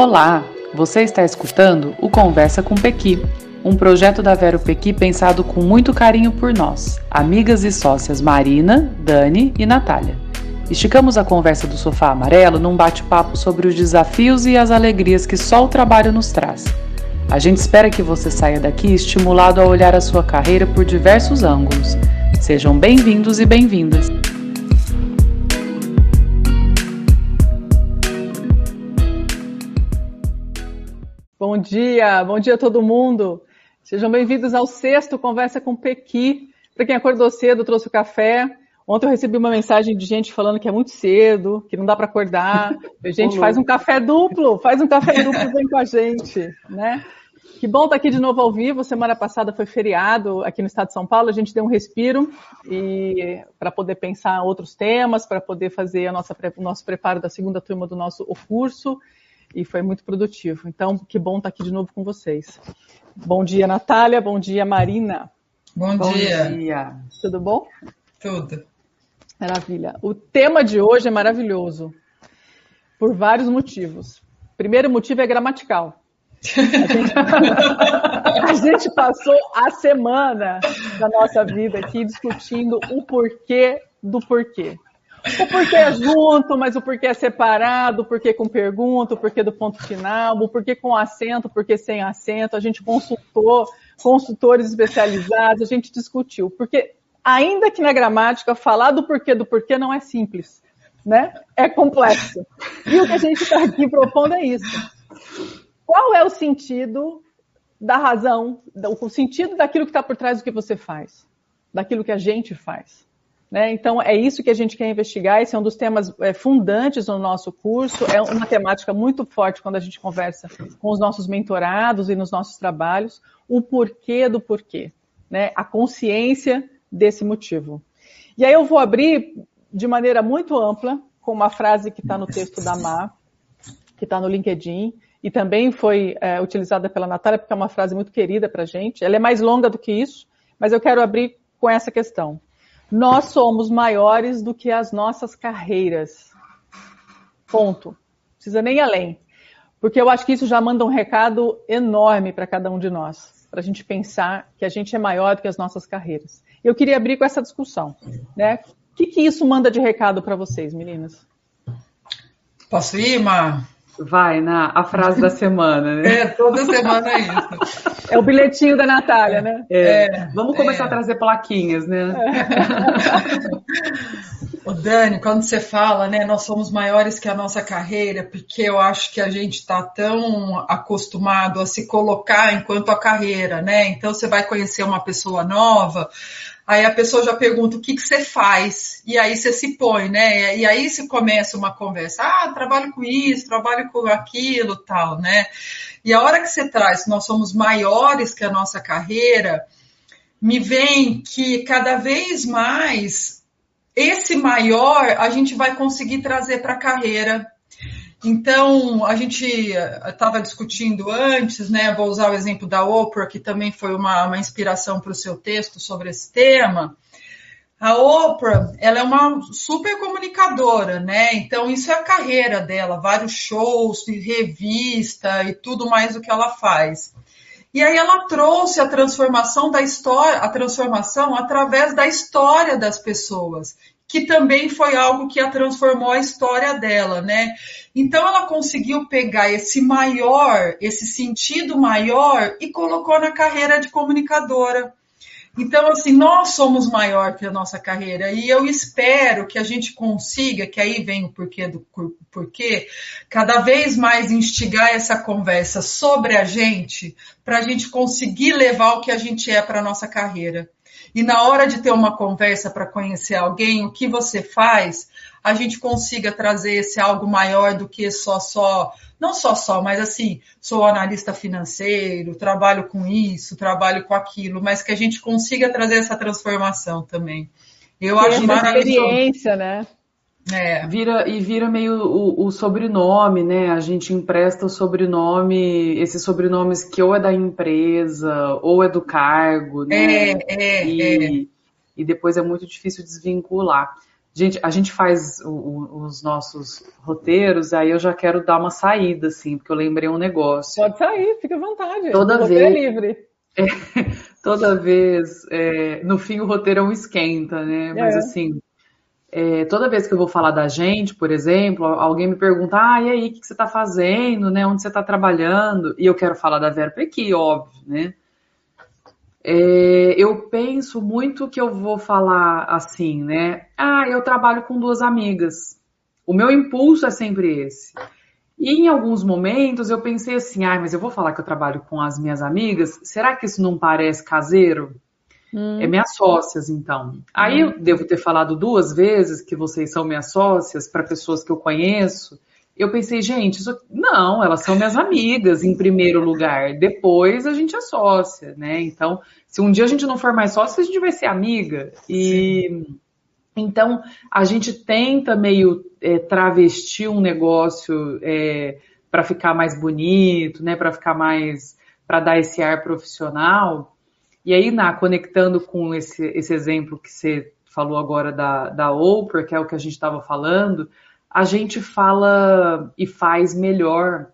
Olá, você está escutando o Conversa com Pequi, um projeto da Vero Pequi pensado com muito carinho por nós, amigas e sócias Marina, Dani e Natália. Esticamos a conversa do sofá amarelo num bate-papo sobre os desafios e as alegrias que só o trabalho nos traz. A gente espera que você saia daqui estimulado a olhar a sua carreira por diversos ângulos. Sejam bem-vindos e bem-vindas. Bom dia, bom dia a todo mundo. Sejam bem-vindos ao sexto Conversa com Pequi. Para quem acordou cedo, trouxe o café. Ontem eu recebi uma mensagem de gente falando que é muito cedo, que não dá para acordar. Gente, faz um café duplo, faz um café duplo vem com a gente, né? Que bom estar aqui de novo ao vivo. Semana passada foi feriado aqui no estado de São Paulo. A gente deu um respiro e para poder pensar outros temas, para poder fazer a nossa, o nosso preparo da segunda turma do nosso curso e foi muito produtivo. Então, que bom estar aqui de novo com vocês. Bom dia, Natália. Bom dia, Marina. Bom, bom dia. dia. Tudo bom? Tudo. Maravilha. O tema de hoje é maravilhoso, por vários motivos. Primeiro motivo é gramatical. A gente, a gente passou a semana da nossa vida aqui discutindo o porquê do porquê. O porquê é junto, mas o porquê é separado, o porquê com pergunta, o porquê do ponto final, o porquê com acento, o porquê sem acento. A gente consultou consultores especializados, a gente discutiu. Porque ainda que na gramática, falar do porquê do porquê não é simples, né? É complexo. E o que a gente está aqui propondo é isso. Qual é o sentido da razão, o sentido daquilo que está por trás do que você faz, daquilo que a gente faz? Né? Então, é isso que a gente quer investigar. Esse é um dos temas é, fundantes no nosso curso. É uma temática muito forte quando a gente conversa com os nossos mentorados e nos nossos trabalhos. O porquê do porquê. Né? A consciência desse motivo. E aí eu vou abrir de maneira muito ampla com uma frase que está no texto da Má, que está no LinkedIn, e também foi é, utilizada pela Natália, porque é uma frase muito querida para a gente. Ela é mais longa do que isso, mas eu quero abrir com essa questão. Nós somos maiores do que as nossas carreiras. Ponto. Não precisa nem além. Porque eu acho que isso já manda um recado enorme para cada um de nós, para a gente pensar que a gente é maior do que as nossas carreiras. Eu queria abrir com essa discussão. Né? O que, que isso manda de recado para vocês, meninas? Posso ir, Mar? Vai, na a frase da semana, né? É, toda semana é isso. É o bilhetinho da Natália, né? É, é vamos começar é. a trazer plaquinhas, né? O Dani, quando você fala, né, nós somos maiores que a nossa carreira, porque eu acho que a gente está tão acostumado a se colocar enquanto a carreira, né? Então você vai conhecer uma pessoa nova, Aí a pessoa já pergunta o que, que você faz, e aí você se põe, né? E aí se começa uma conversa, ah, trabalho com isso, trabalho com aquilo, tal, né? E a hora que você traz, nós somos maiores que a nossa carreira, me vem que cada vez mais esse maior a gente vai conseguir trazer para a carreira então, a gente estava discutindo antes, né? Vou usar o exemplo da Oprah, que também foi uma, uma inspiração para o seu texto sobre esse tema. A Oprah, ela é uma super comunicadora, né? Então, isso é a carreira dela, vários shows, revista e tudo mais o que ela faz. E aí ela trouxe a transformação da história, a transformação através da história das pessoas que também foi algo que a transformou a história dela, né? Então ela conseguiu pegar esse maior, esse sentido maior e colocou na carreira de comunicadora. Então, assim, nós somos maior que a nossa carreira e eu espero que a gente consiga, que aí vem o porquê do porquê, cada vez mais instigar essa conversa sobre a gente, para a gente conseguir levar o que a gente é para a nossa carreira. E na hora de ter uma conversa para conhecer alguém, o que você faz, a gente consiga trazer esse algo maior do que só só, não só só, mas assim, sou analista financeiro, trabalho com isso, trabalho com aquilo, mas que a gente consiga trazer essa transformação também. Eu acho maravilhoso. experiência, né? É. Vira, e vira meio o, o, sobrenome, né? A gente empresta o sobrenome, esses sobrenomes que ou é da empresa, ou é do cargo, né? É, é, e, é. e depois é muito difícil desvincular. Gente, a gente faz o, o, os nossos roteiros, aí eu já quero dar uma saída, assim, porque eu lembrei um negócio. Pode sair, fica à vontade. Toda o vez. É livre. É, toda vez, é, no fim o roteiro é um esquenta, né? Mas É. assim, é, toda vez que eu vou falar da gente, por exemplo, alguém me pergunta, ah, e aí, o que que você está fazendo, né? Onde você está trabalhando? E eu quero falar da Vera Pequi, óbvio, né? É, eu penso muito que eu vou falar assim, né? Ah, eu trabalho com duas amigas. O meu impulso é sempre esse. E em alguns momentos eu pensei assim, ah, mas eu vou falar que eu trabalho com as minhas amigas, será que isso não parece caseiro? Hum. É minhas sócias, então. Aí eu devo ter falado duas vezes que vocês são minhas sócias para pessoas que eu conheço. Eu pensei, gente, isso... não, elas são minhas amigas em primeiro lugar. Depois a gente é sócia, né? Então, se um dia a gente não for mais sócia, a gente vai ser amiga. E então a gente tenta meio é, travestir um negócio para ficar mais bonito, né? Para ficar mais, para dar esse ar profissional. E aí, na, conectando com esse, esse exemplo que você falou agora da, da Oprah, que é o que a gente estava falando, a gente fala e faz melhor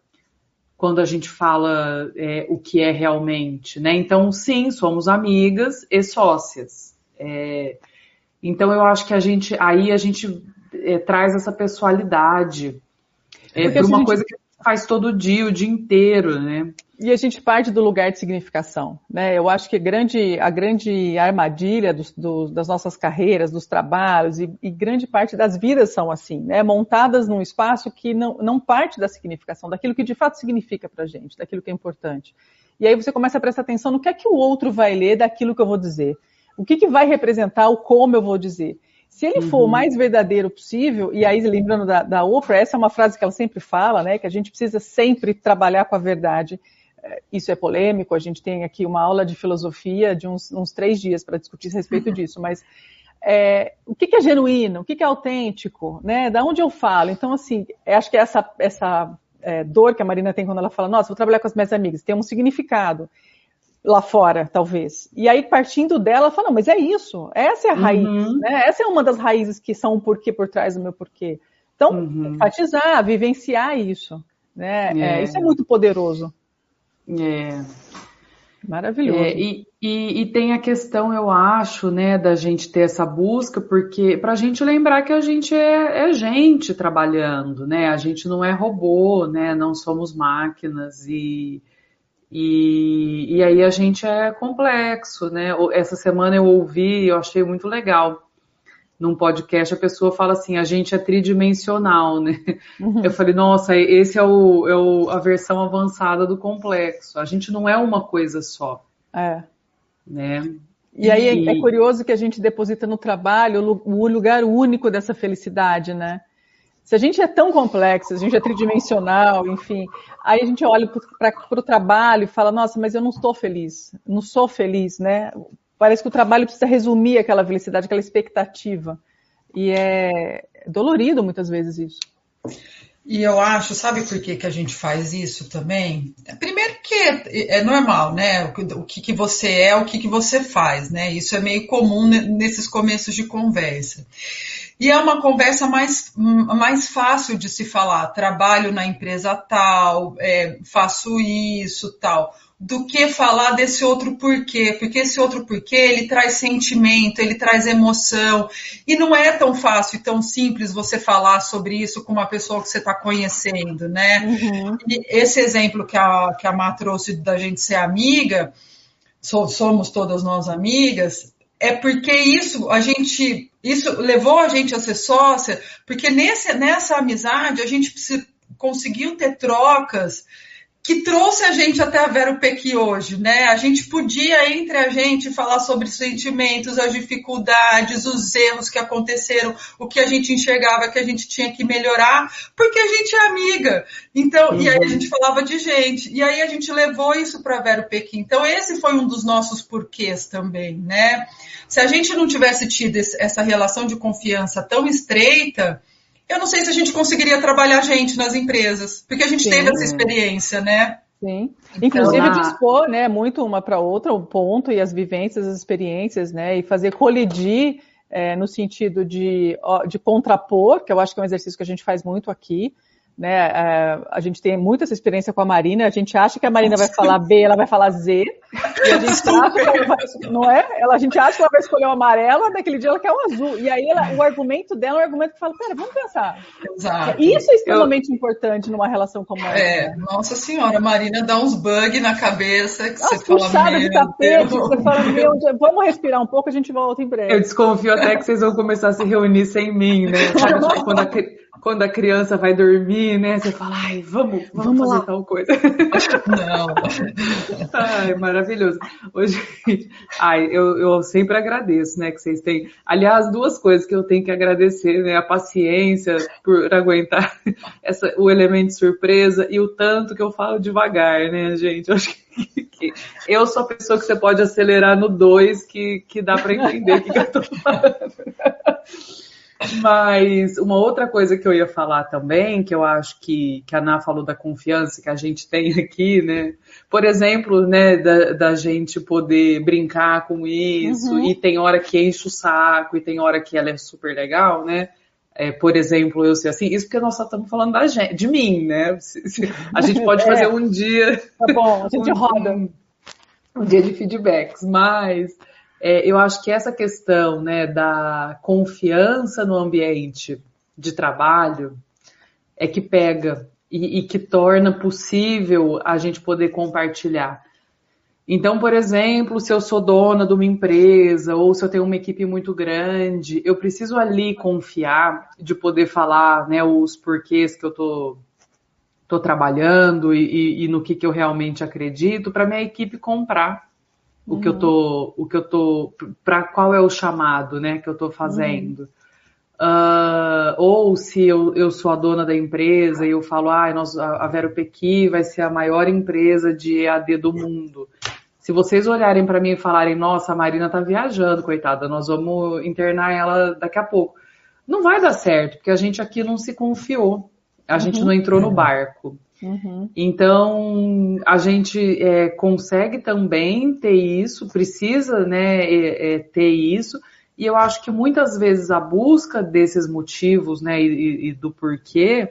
quando a gente fala é, o que é realmente, né? Então, sim, somos amigas e sócias. É, então, eu acho que a gente, aí a gente é, traz essa pessoalidade é, para uma gente... coisa que faz todo dia, o dia inteiro, né? E a gente parte do lugar de significação, né? Eu acho que a grande, a grande armadilha dos, do, das nossas carreiras, dos trabalhos e, e, grande parte das vidas são assim, né? Montadas num espaço que não, não parte da significação, daquilo que de fato significa pra gente, daquilo que é importante. E aí você começa a prestar atenção no que é que o outro vai ler daquilo que eu vou dizer. O que, que vai representar o como eu vou dizer. Se ele for uhum. o mais verdadeiro possível, e aí lembrando da, da Oprah, essa é uma frase que ela sempre fala, né? Que a gente precisa sempre trabalhar com a verdade isso é polêmico, a gente tem aqui uma aula de filosofia de uns, uns três dias para discutir a respeito disso, mas é, o que, que, é genuíno, o que, que, é autêntico, né? Da onde eu falo? Então, assim, acho que essa, essa é, dor que a Marina tem quando ela fala, nossa, vou trabalhar com as minhas amigas, tem um significado lá fora, talvez. E aí, partindo dela, ela fala, não, mas é isso, essa é a raiz, Uhum. né? Essa é uma das raízes que são o porquê por trás do meu porquê. Então, Uhum. enfatizar, vivenciar isso, né? É. É, isso é muito poderoso. É. Maravilhoso. É, e, e, e tem a questão, eu acho, né, da gente ter essa busca, porque para a gente lembrar que a gente é, é gente trabalhando, né? A gente não é robô, né? Não somos máquinas e, e, e aí a gente é complexo, né? Essa semana eu ouvi, eu achei muito legal. Num podcast a pessoa fala assim, a gente é tridimensional, né? Uhum. Eu falei, nossa, esse é, o, é o, a versão avançada do complexo. A gente não é uma coisa só, É. né? E aí é, E- é curioso que a gente deposita no trabalho o lu- o lugar único dessa felicidade, né? Se a gente é tão complexo, a gente é tridimensional, enfim, aí a gente olha para o trabalho e fala, nossa, mas eu não estou feliz, não sou feliz, né? Parece que o trabalho precisa resumir aquela felicidade, aquela expectativa. E é dolorido muitas vezes isso. E eu acho, sabe por que, que a gente faz isso também? Primeiro que é, é normal, né? O que, que, você é, o que, que você faz, né? Isso é meio comum ne- nesses começos de conversa. E é uma conversa mais, mais fácil de se falar. Trabalho na empresa tal, é, faço isso, tal, do que falar desse outro porquê. Porque esse outro porquê, ele traz sentimento, ele traz emoção. E não é tão fácil e tão simples você falar sobre isso com uma pessoa que você está conhecendo, né? E esse exemplo que a, que a Má trouxe da gente ser amiga, so- somos todas nós amigas, é porque isso a gente isso levou a gente a ser sócia, porque nesse, nessa amizade a gente se- conseguiu ter trocas que trouxe a gente até a Vero Pequi hoje, né? A gente podia entre a gente falar sobre sentimentos, as dificuldades, os erros que aconteceram, o que a gente enxergava que a gente tinha que melhorar, porque a gente é amiga. Então, e aí a gente falava de gente. E aí a gente levou isso para Vero Pequi. Então, esse foi um dos nossos porquês também, né? Se a gente não tivesse tido essa relação de confiança tão estreita, eu não sei se a gente conseguiria trabalhar gente nas empresas, porque a gente Sim. teve essa experiência, né? Sim. Inclusive na- dispor, né, muito uma para outra o ponto e as vivências, as experiências, né, e fazer colidir é, no sentido de, de contrapor, que eu acho que é um exercício que a gente faz muito aqui, né? É, a gente tem muita essa experiência com a Marina. A gente acha que a Marina vai falar B, ela vai falar Z. E a gente acha que ela vai, não é? Ela, a gente acha que ela vai escolher o amarelo, naquele dia ela quer o azul. E aí ela, o argumento dela é um argumento que fala: pera, vamos pensar. Exato. Isso é extremamente Eu... importante numa relação como essa. É, nossa senhora, a Marina dá uns bugs na cabeça que nossa, você fala. de tapete, você fala, meu, vamos respirar um pouco, a gente volta em breve. Eu desconfio até que vocês vão começar a se reunir sem mim, né? Sabe, tipo, quando a quando a criança vai dormir, né? Você fala, ai, vamos, vamos, vamos fazer lá. tal coisa. Não. ai, maravilhoso. Hoje, ai, eu, eu sempre agradeço, né? Que vocês têm. Aliás, duas coisas que eu tenho que agradecer, né? A paciência por aguentar essa, o elemento de surpresa e o tanto que eu falo devagar, né, gente? Eu acho que eu sou a pessoa que você pode acelerar no 2 que, que dá para entender o que, que eu tô falando. Mas uma outra coisa que eu ia falar também, que eu acho que, que a Ana falou da confiança que a gente tem aqui, né? Por exemplo, né, da, da gente poder brincar com isso, uhum. e tem hora que enche o saco, e tem hora que ela é super legal, né? É, por exemplo, eu sei assim, isso porque nós só estamos falando da gente, de mim, né? A gente pode fazer é. um dia. Tá bom, a gente um, roda. Um, um dia de feedbacks, mas é, eu acho que essa questão né, da confiança no ambiente de trabalho é que pega e, e que torna possível a gente poder compartilhar. Então, por exemplo, se eu sou dona de uma empresa ou se eu tenho uma equipe muito grande, eu preciso ali confiar de poder falar né, os porquês que eu tô, tô trabalhando e, e, e no que, que eu realmente acredito para minha equipe comprar o que eu tô, o que eu tô, para qual é o chamado, né, que eu tô fazendo. Uh, ou se eu, eu sou a dona da empresa e eu falo, ah, nós, a Vero Pequi vai ser a maior empresa de EAD do mundo. Se vocês olharem para mim e falarem, nossa, a Marina tá viajando, coitada, nós vamos internar ela daqui a pouco. Não vai dar certo, porque a gente aqui não se confiou. A uhum. gente não entrou no barco. Uhum. Então, a gente é, consegue também ter isso, precisa né, é, é, ter isso, e eu acho que muitas vezes a busca desses motivos né, e, e do porquê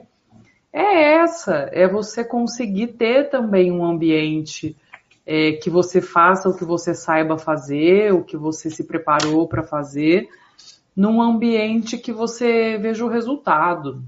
é essa, é você conseguir ter também um ambiente é, que você faça o que você saiba fazer, o que você se preparou para fazer, num ambiente que você veja o resultado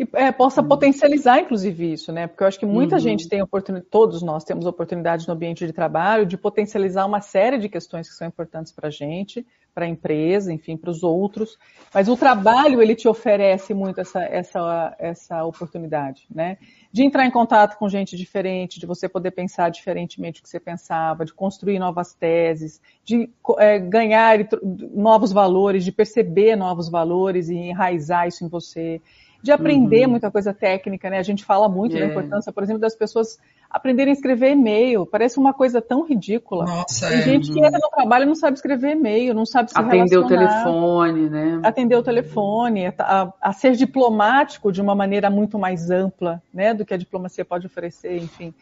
e é, possa uhum. potencializar, inclusive, isso, né? Porque eu acho que muita uhum. gente tem oportunidade, todos nós temos oportunidade no ambiente de trabalho de potencializar uma série de questões que são importantes para a gente, para a empresa, enfim, para os outros. Mas o trabalho, ele te oferece muito essa, essa, essa oportunidade, né? De entrar em contato com gente diferente, de você poder pensar diferentemente do que você pensava, de construir novas teses, de é, ganhar novos valores, de perceber novos valores e enraizar isso em você de aprender uhum. muita coisa técnica, né? A gente fala muito é. da importância, por exemplo, das pessoas aprenderem a escrever e-mail. Parece uma coisa tão ridícula. Nossa, Tem é. gente que entra no trabalho e não sabe escrever e-mail, não sabe se Atender o telefone, né? Atender o telefone, a, a, ser diplomático de uma maneira muito mais ampla, né? Do que a diplomacia pode oferecer, enfim.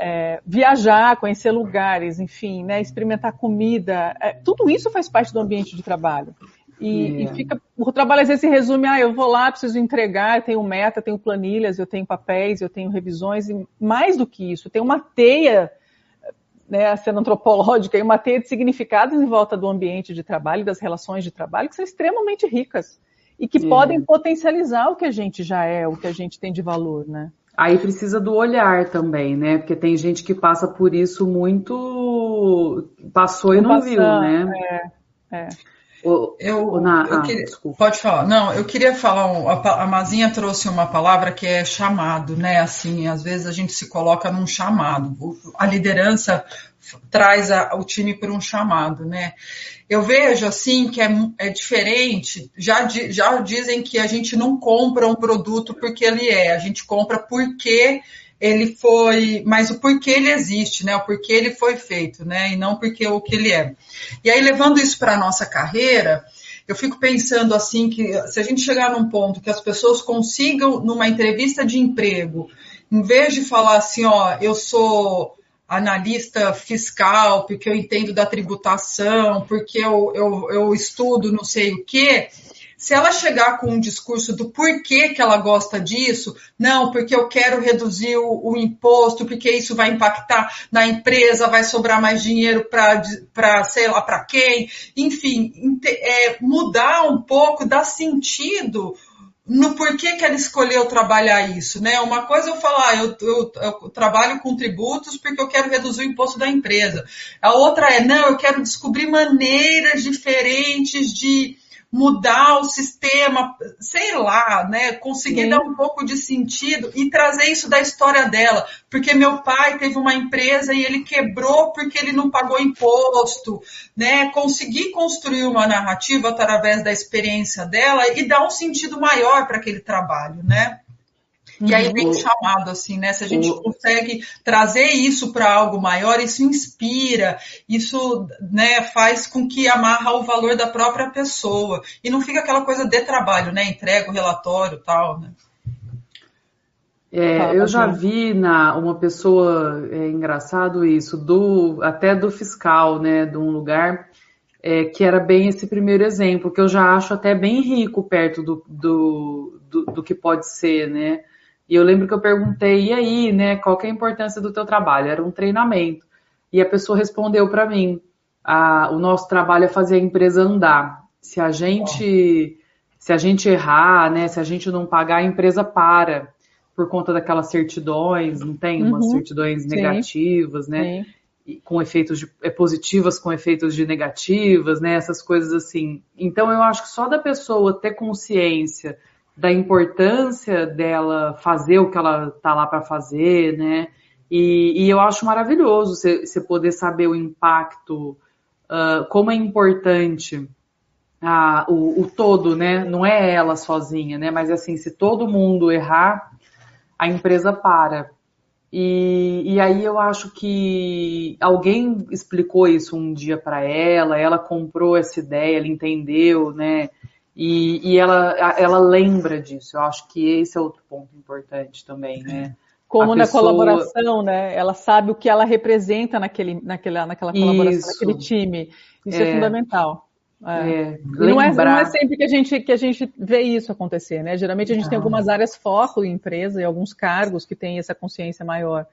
É, viajar, conhecer lugares, enfim, né, experimentar comida, é, tudo isso faz parte do ambiente de trabalho. E, e, fica, o trabalho às vezes se resume, ah, eu vou lá, preciso entregar, eu tenho meta, tenho planilhas, eu tenho papéis, eu tenho revisões, e mais do que isso, tem uma teia, né, cena antropológica, e uma teia de significados em volta do ambiente de trabalho, das relações de trabalho, que são extremamente ricas e que podem potencializar o que a gente já é, o que a gente tem de valor, né? Aí precisa do olhar também, né? Porque tem gente que passa por isso muito. passou e não, não viu, né? É, é. Eu, eu ah, queria, pode falar. Não, eu queria falar. A, a Mazinha trouxe uma palavra que é chamado, né? Assim, às vezes a gente se coloca num chamado. A liderança traz a, o time por um chamado, né? Eu vejo assim que é, é diferente. Já, já dizem que a gente não compra um produto porque ele é, a gente compra porque ele foi, mas o porquê ele existe, né? O porquê ele foi feito, né? E não porque o que ele é. E aí, levando isso para a nossa carreira, eu fico pensando assim que se a gente chegar num ponto que as pessoas consigam, numa entrevista de emprego, em vez de falar assim, ó, eu sou analista fiscal, porque eu entendo da tributação, porque eu, eu, eu estudo não sei o quê, se ela chegar com um discurso do porquê que ela gosta disso, não, porque eu quero reduzir o, o imposto, porque isso vai impactar na empresa, vai sobrar mais dinheiro para, sei lá, para quem, enfim, é, mudar um pouco, dar sentido no porquê que ela escolheu trabalhar isso, né? Uma coisa é eu falar, eu, eu, eu, trabalho com tributos porque eu quero reduzir o imposto da empresa. A outra é, não, eu quero descobrir maneiras diferentes de mudar o sistema, sei lá, né? Conseguir Sim. dar um pouco de sentido e trazer isso da história dela. Porque meu pai teve uma empresa e ele quebrou porque ele não pagou imposto, né? Conseguir construir uma narrativa através da experiência dela e dar um sentido maior para aquele trabalho, né? E aí vem o uhum. chamado, assim, né? Se a gente consegue trazer isso para algo maior, isso inspira, isso né, faz com que amarra o valor da própria pessoa. E não fica aquela coisa de trabalho, né? Entrega o relatório tal, né? É, eu já vi na uma pessoa é engraçado isso do até do fiscal, né, de um lugar é, que era bem esse primeiro exemplo que eu já acho até bem rico perto do, do, do, do que pode ser, né? E eu lembro que eu perguntei, e aí, né, qual que é a importância do teu trabalho? Era um treinamento. E a pessoa respondeu para mim, a, o nosso trabalho é fazer a empresa andar. Se a gente, se a gente errar, né, se a gente não pagar, a empresa para por conta daquelas certidões, não tem umas uhum. certidões negativas, Sim. né? Sim. Com efeitos de, é, positivas com efeitos de negativas, né? Essas coisas assim. Então eu acho que só da pessoa ter consciência da importância dela fazer o que ela tá lá para fazer, né? E, e, eu acho maravilhoso você poder saber o impacto, uh, como é importante uh, o, o, todo, né? Não é ela sozinha, né? Mas assim, se todo mundo errar, a empresa para. E, e aí eu acho que alguém explicou isso um dia para ela, ela comprou essa ideia, ela entendeu, né? E, e ela, ela lembra disso. Eu acho que esse é outro ponto importante também, né? Como a na pessoa... colaboração, né? Ela sabe o que ela representa naquele, naquela, naquela colaboração, Isso. naquele time. Isso é, é fundamental. É. É, não, é, não, é, sempre que a, gente, que a gente vê isso acontecer, né? Geralmente a gente tem algumas áreas foco em empresa e alguns cargos que têm essa consciência maior.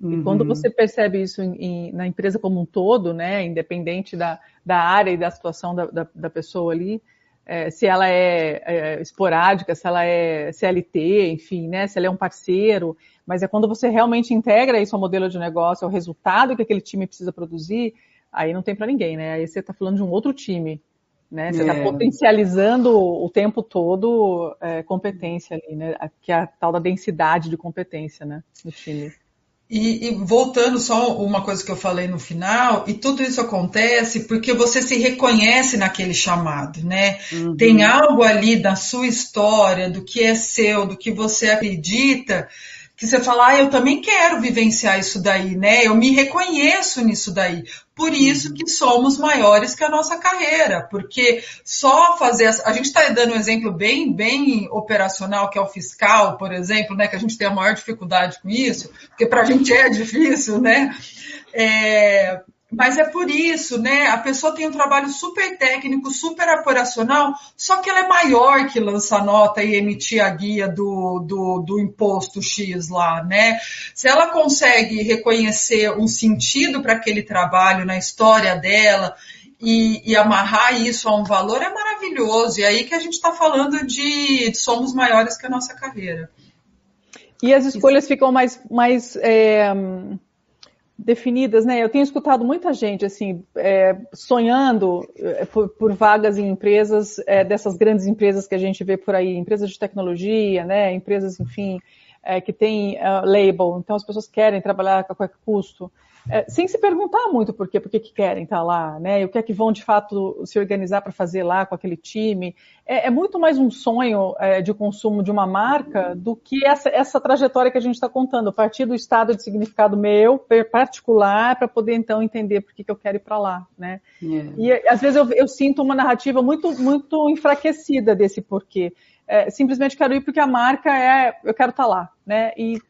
Uhum. E quando você percebe isso em, em, na empresa como um todo, né? Independente da, da área e da situação da, da, da pessoa ali, é, se ela é, é, esporádica, se ela é CLT, enfim, né, se ela é um parceiro, mas é quando você realmente integra isso ao modelo de negócio, ao resultado que aquele time precisa produzir, aí não tem para ninguém, né? Aí você está falando de um outro time, né? Você está é. potencializando o tempo todo é, competência ali, né? Que é a tal da densidade de competência, né? No time. E, e, voltando só uma coisa que eu falei no final, e tudo isso acontece porque você se reconhece naquele chamado, né? Uhum. Tem algo ali da sua história, do que é seu, do que você acredita, que você fala, ah, eu também quero vivenciar isso daí, né? Eu me reconheço nisso daí. Por isso que somos maiores que a nossa carreira, porque só fazer. A gente está dando um exemplo bem, bem operacional, que é o fiscal, por exemplo, né? Que a gente tem a maior dificuldade com isso, porque para a gente é difícil, né? É, mas é por isso, né? A pessoa tem um trabalho super técnico, super operacional, só que ela é maior que lançar nota e emitir a guia do, do, do imposto X lá, né? Se ela consegue reconhecer um sentido para aquele trabalho na história dela e, e, amarrar isso a um valor, é maravilhoso. E aí que a gente está falando de, de somos maiores que a nossa carreira. E as escolhas ficam mais, mais é definidas, né? Eu tenho escutado muita gente assim é, sonhando é, por, por, vagas em empresas é, dessas grandes empresas que a gente vê por aí, empresas de tecnologia, né? Empresas, enfim, é, que têm uh, label. Então as pessoas querem trabalhar a qualquer custo é, sem se perguntar muito por quê, por que, que querem estar lá, né? E o que é que vão de fato se organizar para fazer lá com aquele time. É, é muito mais um sonho é, de consumo de uma marca do que essa, essa trajetória que a gente está contando, a partir do estado de significado meu, particular, para poder então entender por que, que eu quero ir para lá, né? Yeah. É. E às vezes eu, eu, sinto uma narrativa muito, muito enfraquecida desse porquê. É, simplesmente quero ir porque a marca é, eu quero estar lá, né? E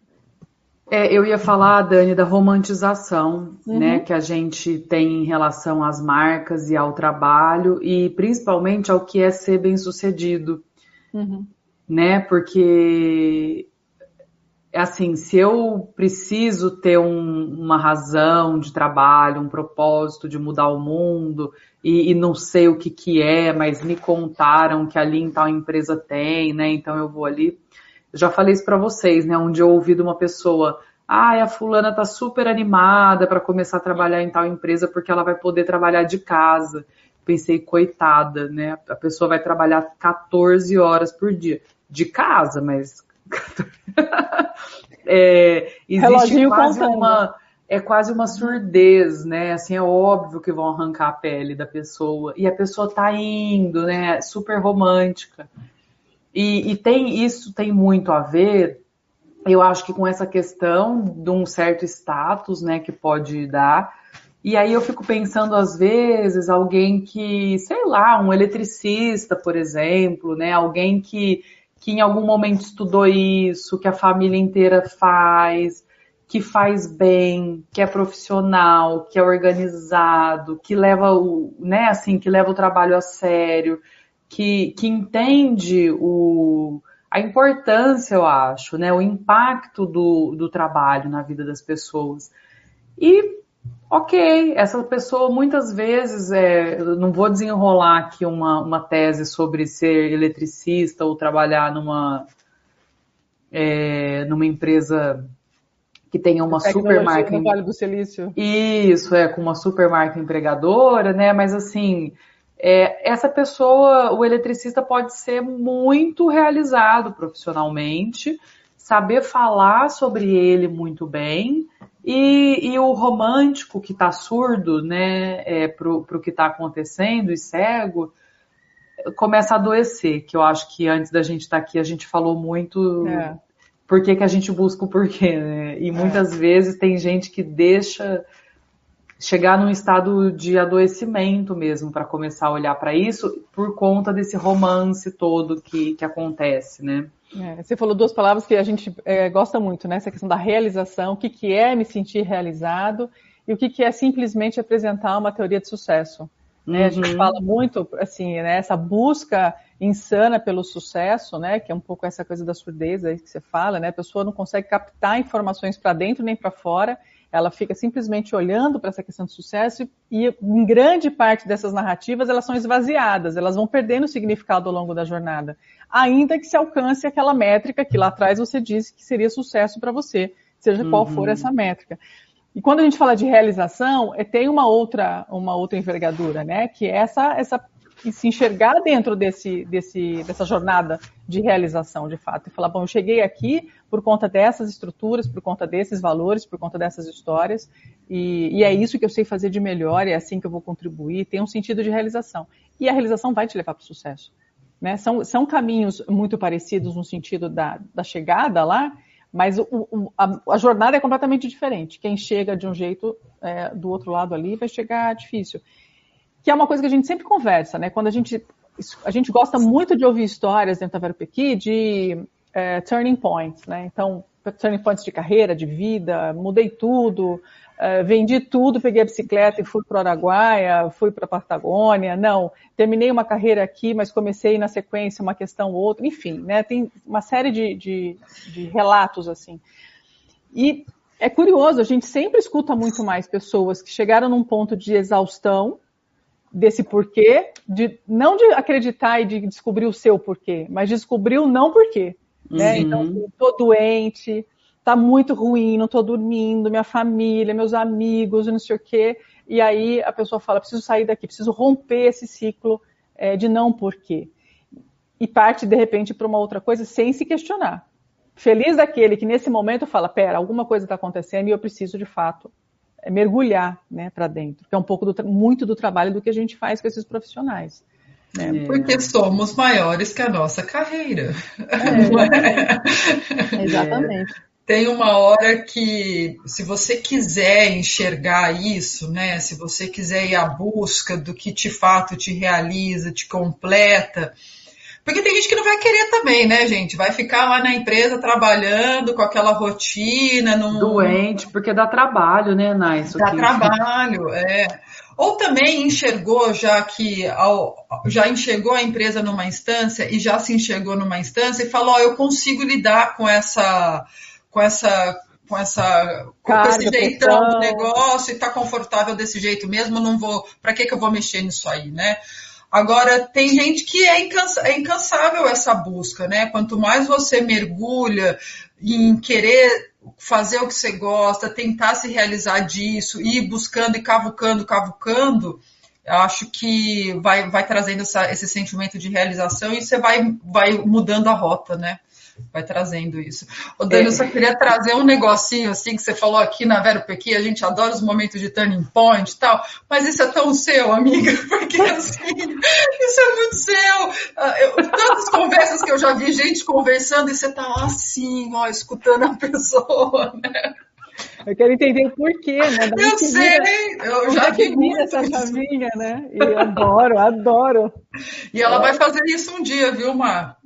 É, eu ia falar, Dani, da romantização uhum. né, que a gente tem em relação às marcas e ao trabalho e principalmente ao que é ser bem sucedido. Uhum. Né? Porque assim, se eu preciso ter um, uma razão de trabalho, um propósito de mudar o mundo e, e, não sei o que que é, mas me contaram que ali em tal empresa tem, né? Então eu vou ali já falei isso para vocês, né? Onde eu ouvi de uma pessoa, ah, a fulana tá super animada para começar a trabalhar em tal empresa porque ela vai poder trabalhar de casa. Pensei, coitada, né? A pessoa vai trabalhar 14 horas por dia de casa, mas é, existe Reloginho quase contando. uma é quase uma surdez, né? Assim, é óbvio que vão arrancar a pele da pessoa. E a pessoa tá indo, né? Super romântica. E, e tem isso tem muito a ver, eu acho que com essa questão de um certo status, né, que pode dar. E aí eu fico pensando às vezes alguém que, sei lá, um eletricista, por exemplo, né, alguém que que em algum momento estudou isso, que a família inteira faz, que faz bem, que é profissional, que é organizado, que leva o, né, assim, que leva o trabalho a sério que, que entende o, a importância, eu acho, né, o impacto do, do trabalho na vida das pessoas. E, ok, essa pessoa muitas vezes, é, não vou desenrolar aqui uma, uma tese sobre ser eletricista ou trabalhar numa, é, numa empresa que tenha uma super marca. No Vale do Silício. Isso, é, com uma super marca empregadora, né? Mas assim, é, essa pessoa, o eletricista pode ser muito realizado profissionalmente, saber falar sobre ele muito bem, e, e o romântico que está surdo, né, é, para o que está acontecendo e cego, começa a adoecer, que eu acho que antes da gente estar tá aqui a gente falou muito é. por que, que a gente busca o porquê, né? E muitas é. vezes tem gente que deixa chegar num estado de adoecimento mesmo para começar a olhar para isso por conta desse romance todo que, que acontece, né? É, você falou duas palavras que a gente é, gosta muito, né? Essa questão da realização, o que, que é me sentir realizado e o que, que é simplesmente apresentar uma teoria de sucesso. Né? Uhum. A gente uhum. fala muito, assim, né, essa busca insana pelo sucesso, né, que é um pouco essa coisa da surdez aí que você fala, né, a pessoa não consegue captar informações para dentro nem para fora, ela fica simplesmente olhando para essa questão de sucesso e, em grande parte dessas narrativas, elas são esvaziadas, elas vão perdendo significado ao longo da jornada, ainda que se alcance aquela métrica que lá atrás você disse que seria sucesso para você, seja qual for uhum. essa métrica. E quando a gente fala de realização, é, tem uma outra, uma outra envergadura, né? Que é essa, essa e se enxergar dentro desse, desse, dessa jornada de realização, de fato, e falar, bom, eu cheguei aqui por conta dessas estruturas, por conta desses valores, por conta dessas histórias, e, e é isso que eu sei fazer de melhor, é assim que eu vou contribuir, tem um sentido de realização. E a realização vai te levar para o sucesso. Né? São, são caminhos muito parecidos no sentido da, da chegada lá, mas o, o, a, a, jornada é completamente diferente. Quem chega de um jeito, é, do outro lado ali, vai chegar difícil que é uma coisa que a gente sempre conversa, né? Quando a gente a gente gosta muito de ouvir histórias dentro da Veropequi de é, turning points, né? Então, turning points de carreira, de vida, mudei tudo, é, vendi tudo, peguei a bicicleta e fui para o Araguaia, fui para a Patagônia. Não, terminei uma carreira aqui, mas comecei na sequência uma questão ou outra. Enfim, né? Tem uma série de, de, de relatos assim. E é curioso, a gente sempre escuta muito mais pessoas que chegaram num ponto de exaustão desse porquê, de não de acreditar e de descobrir o seu porquê, mas descobrir o não porquê. Né? Uhum. Então, estou doente, está muito ruim, não estou dormindo, minha família, meus amigos, não sei o quê. E aí a pessoa fala, preciso sair daqui, preciso romper esse ciclo é, de não porquê. E parte, de repente, para uma outra coisa sem se questionar. Feliz daquele que nesse momento fala, pera, alguma coisa está acontecendo e eu preciso de fato mergulhar né, para dentro, que é um pouco do, muito do trabalho do que a gente faz com esses profissionais. Né? É. Porque somos maiores que a nossa carreira. É, exatamente. Tem uma hora que, se você quiser enxergar isso, né? Se você quiser ir à busca do que de fato te realiza, te completa, Porque tem gente que não vai querer também, né, gente? Vai ficar lá na empresa trabalhando com aquela rotina. Num... Doente, porque dá trabalho, né, Nai? Dá aqui. trabalho, é. Ou também enxergou já que já enxergou a empresa numa instância e já se enxergou numa instância e falou, oh, eu consigo lidar com essa com essa com essa com esse jeitão do negócio e tá confortável desse jeito mesmo, não vou, para que que eu vou mexer nisso aí, né? Agora, tem gente que é, incansa, é incansável essa busca, né? Quanto mais você mergulha em querer fazer o que você gosta, tentar se realizar disso, ir buscando e cavucando, cavucando, acho que vai, vai trazendo essa, esse sentimento de realização e você vai, vai mudando a rota, né? Vai trazendo isso. O Dani, é. eu só queria trazer um negocinho assim que você falou aqui na Vero Pequi, a gente adora os momentos de turning point e tal, mas isso é tão seu, amiga, porque assim, isso é muito seu. Ah, eu, tantas conversas que eu já vi gente conversando e você tá lá assim, ó, escutando a pessoa, né? Eu quero entender o porquê, né? eu sei, vira, eu já vi muito essa chavinha, né? E eu adoro, adoro. E ela vai fazer isso um dia, viu, Mar?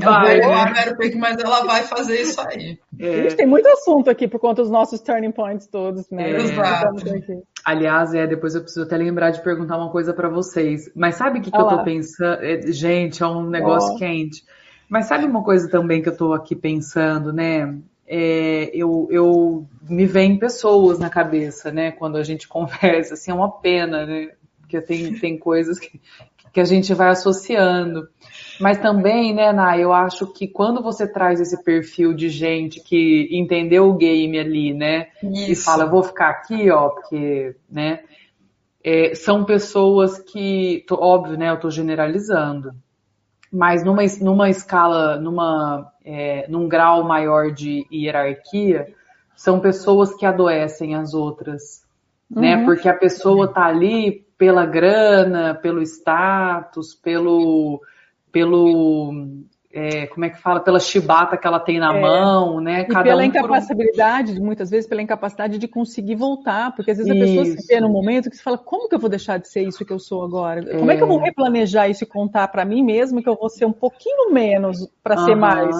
Vai, né? mas ela vai fazer isso aí. É. A gente tem muito assunto aqui por conta dos nossos turning points todos, né? É. Exato. Aliás, é, depois eu preciso até lembrar de perguntar uma coisa para vocês. Mas sabe o que, que eu tô pensando? É, gente, é um negócio oh. quente. Mas sabe uma coisa também que eu tô aqui pensando, né? É, eu, eu me vem pessoas na cabeça, né? Quando a gente conversa, assim, é uma pena, né? Porque tem, tem coisas que, que a gente vai associando. Mas também, né, Nay, eu acho que quando você traz esse perfil de gente que entendeu o game ali, né, Isso. e fala, vou ficar aqui, ó, porque, né, é, são pessoas que, tô, óbvio, né, eu tô generalizando, mas numa, numa escala, numa, é, num grau maior de hierarquia, são pessoas que adoecem as outras, né, uhum. né, porque a pessoa tá ali pela grana, pelo status, pelo pelo é, como é que fala, pela chibata que ela tem na é, mão, né? Cada e pela um incapacidade, um... muitas vezes pela incapacidade de conseguir voltar, porque às vezes isso. a pessoa se vê num momento que você fala, como que eu vou deixar de ser isso que eu sou agora? É. Como é que eu vou replanejar isso e contar para mim mesmo que eu vou ser um pouquinho menos para ser mais?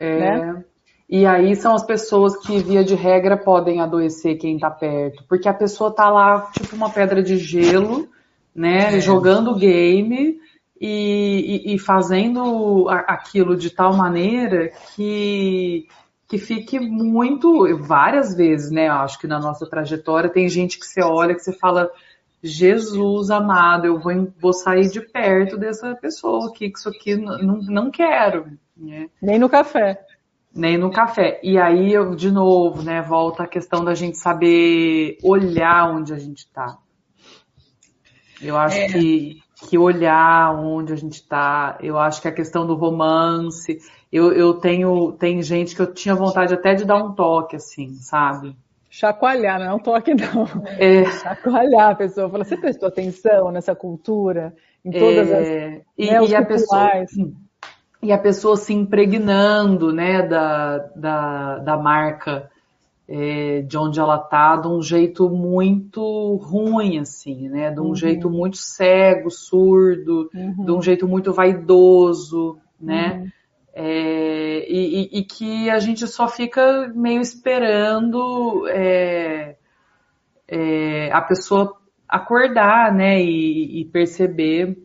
É. Né? E aí são as pessoas que, via de regra, podem adoecer quem tá perto. Porque a pessoa tá lá, tipo uma pedra de gelo, né? É. Jogando game e, e, e fazendo aquilo de tal maneira que que fique muito, várias vezes, né? Acho que na nossa trajetória tem gente que você olha que você fala, Jesus amado, eu vou, vou sair de perto dessa pessoa aqui, que isso aqui não, não quero. Né? Nem no café. Nem no café. E aí, eu, de novo, né, volta a questão da gente saber olhar onde a gente está. Eu acho é. que que olhar onde a gente está. Eu acho que a questão do romance, eu, eu tenho tem gente que eu tinha vontade até de dar um toque, assim, sabe? Chacoalhar, não é um toque, não. É. Chacoalhar a pessoa. Fala, você prestou atenção nessa cultura? Em todas é. as. E, né, e a pessoa. E a pessoa se impregnando, né, da, da, da marca é, de onde ela tá de um jeito muito ruim, assim, né? De um uhum. jeito muito cego, surdo, uhum. de um jeito muito vaidoso, né? Uhum. É, e, e, que a gente só fica meio esperando é, é a pessoa acordar, né? E, e perceber.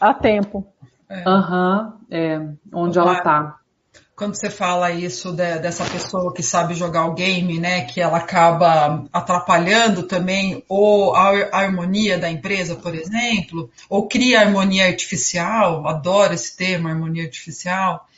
A tempo. Aham, é. onde ela tá quando você fala isso de, dessa pessoa que sabe jogar o game, né, que ela acaba atrapalhando também ou a, a harmonia da empresa, por exemplo, ou cria harmonia artificial, adoro esse termo, harmonia artificial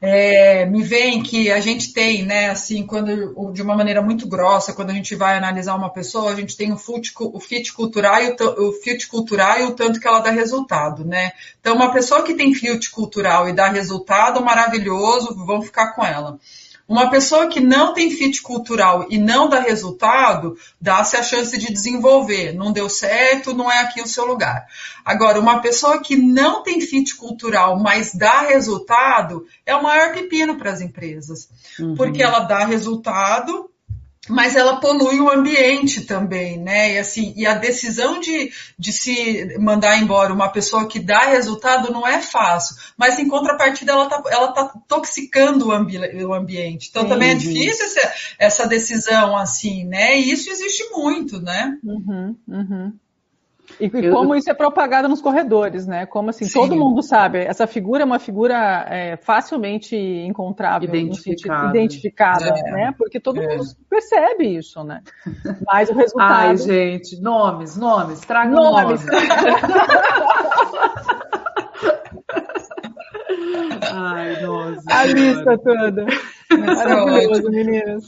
é, me vem que a gente tem, né, assim, quando de uma maneira muito grossa, quando a gente vai analisar uma pessoa, a gente tem o fit, o fit cultural e o, o fit cultural e o tanto que ela dá resultado, né? Então, uma pessoa que tem fit cultural e dá resultado, maravilhoso, vamos ficar com ela. Uma pessoa que não tem fit cultural e não dá resultado, dá-se a chance de desenvolver. Não deu certo, não é aqui o seu lugar. Agora, uma pessoa que não tem fit cultural, mas dá resultado, é o maior pepino para as empresas. Uhum. Porque ela dá resultado, mas ela polui o ambiente também, né? E assim, e a decisão de, de se mandar embora uma pessoa que dá resultado não é fácil, mas em contrapartida ela tá, ela tá toxicando o, ambi o ambiente. Então também é difícil essa, essa, decisão assim, né? E isso existe muito, né? Uhum, uhum. E, e como isso é propagado nos corredores, né? Como assim, Sim. todo mundo sabe, essa figura é uma figura é, facilmente encontrável, identificada, identificada é. né? Porque todo é. mundo percebe isso, né? Mas o resultado. Ai, gente, nomes, nomes, traga nomes. nomes. Ai, nossa. A lista toda. Maravilhoso, meninas.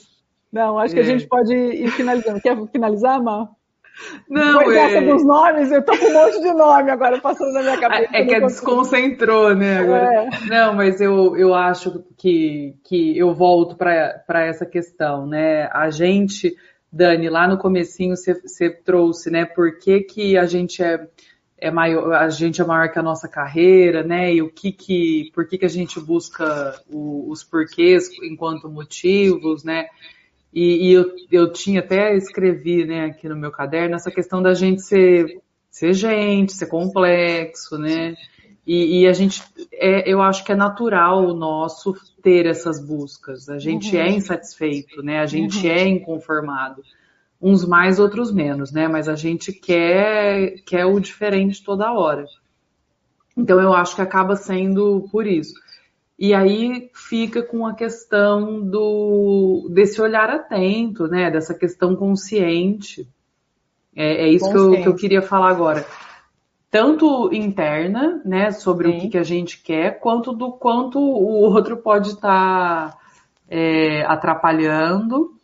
Não, acho que a é. gente pode ir finalizando. Quer finalizar, Mar? Não, Depois é... dessa dos nomes, eu tô com um monte de nome agora passando na minha cabeça. É que desconcentrou, né? É. Não, mas eu, eu acho que, que eu volto para essa questão, né? A gente, Dani, lá no comecinho você trouxe, né? Por que, que a gente é, é maior, a gente é maior que a nossa carreira, né? E o que que, por que que a gente busca o, os porquês enquanto motivos, né? E, e eu, eu tinha até escrevi né, aqui no meu caderno essa questão da gente ser, ser gente, ser complexo, né? E, e, a gente, é, eu acho que é natural o nosso ter essas buscas. A gente é uhum. é insatisfeito, né? A gente uhum. é inconformado. Uns mais, outros menos, né? Mas a gente quer, quer o diferente toda hora. Então eu acho que acaba sendo por isso. E aí fica com a questão do desse olhar atento, né? Dessa questão consciente. É, é isso que eu, que eu, queria falar agora. Tanto interna, né, sobre Sim. o que, que, a gente quer, quanto do quanto o outro pode estar tá, é, atrapalhando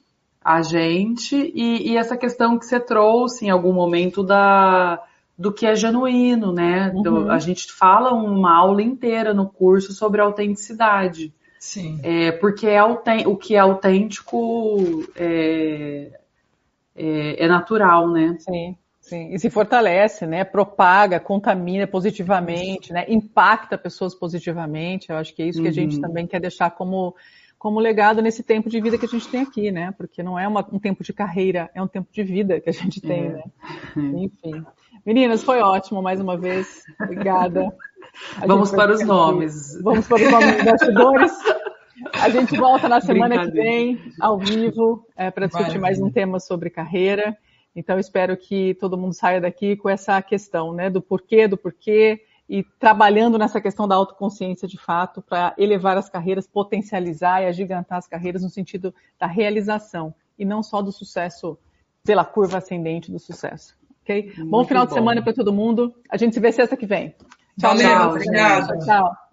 a gente, e, e essa questão que você trouxe em algum momento da, do que é genuíno, né? Uhum. a gente fala uma aula inteira no curso sobre autenticidade. Sim. É, porque é o que é autêntico é, é, é, natural, né? Sim, sim. E se fortalece, né? Propaga, contamina positivamente, né? Impacta pessoas positivamente. Eu acho que é isso que a gente uhum. também quer deixar como como legado nesse tempo de vida que a gente tem aqui, né? Porque não é uma, um tempo de carreira, é um tempo de vida que a gente tem, é. né? Enfim. Meninas, foi ótimo mais uma vez. Obrigada. A Vamos para os nomes. Vamos para os nomes dos bastidores. A gente volta na semana que vem, ao vivo, é, para discutir mais um tema sobre carreira. Então, espero que todo mundo saia daqui com essa questão, né, do porquê, do porquê, e trabalhando nessa questão da autoconsciência de fato, para elevar as carreiras, potencializar e agigantar as carreiras no sentido da realização, e não só do sucesso pela curva ascendente do sucesso ok? Muito bom final de semana para todo mundo. A gente se vê sexta que vem. Tchau, Valeu, obrigada. Tchau.